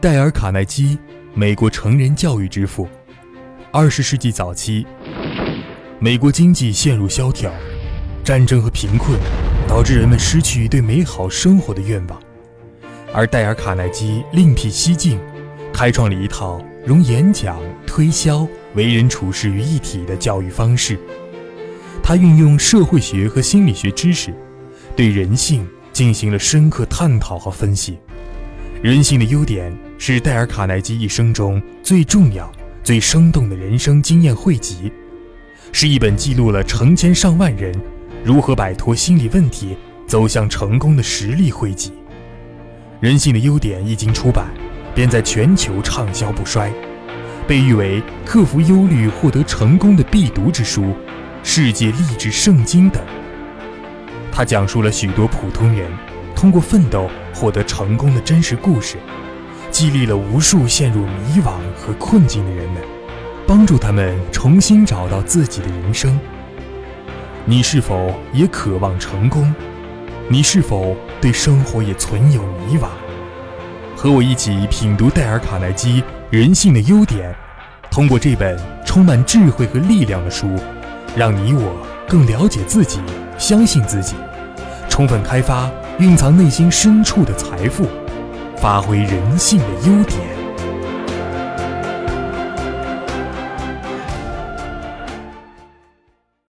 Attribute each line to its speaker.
Speaker 1: 戴尔·卡耐基，美国成人教育之父。二十世纪早期，美国经济陷入萧条，战争和贫困导致人们失去对美好生活的愿望。而戴尔·卡耐基另辟蹊径，开创了一套融演讲、推销、为人处事于一体的教育方式。他运用社会学和心理学知识，对人性进行了深刻探讨和分析。《人性的优点》是戴尔·卡耐基一生中最重要。最生动的人生经验汇集，是一本记录了成千上万人如何摆脱心理问题、走向成功的实例汇集。《人性的优点》一经出版，便在全球畅销不衰，被誉为克服忧虑、获得成功的必读之书、世界励志圣经等。它讲述了许多普通人通过奋斗获得成功的真实故事。激励了无数陷入迷惘和困境的人们，帮助他们重新找到自己的人生。你是否也渴望成功？你是否对生活也存有迷惘？和我一起品读戴尔·卡耐基《人性的优点》，通过这本充满智慧和力量的书，让你我更了解自己，相信自己，充分开发蕴藏内心深处的财富。发挥人性的优点。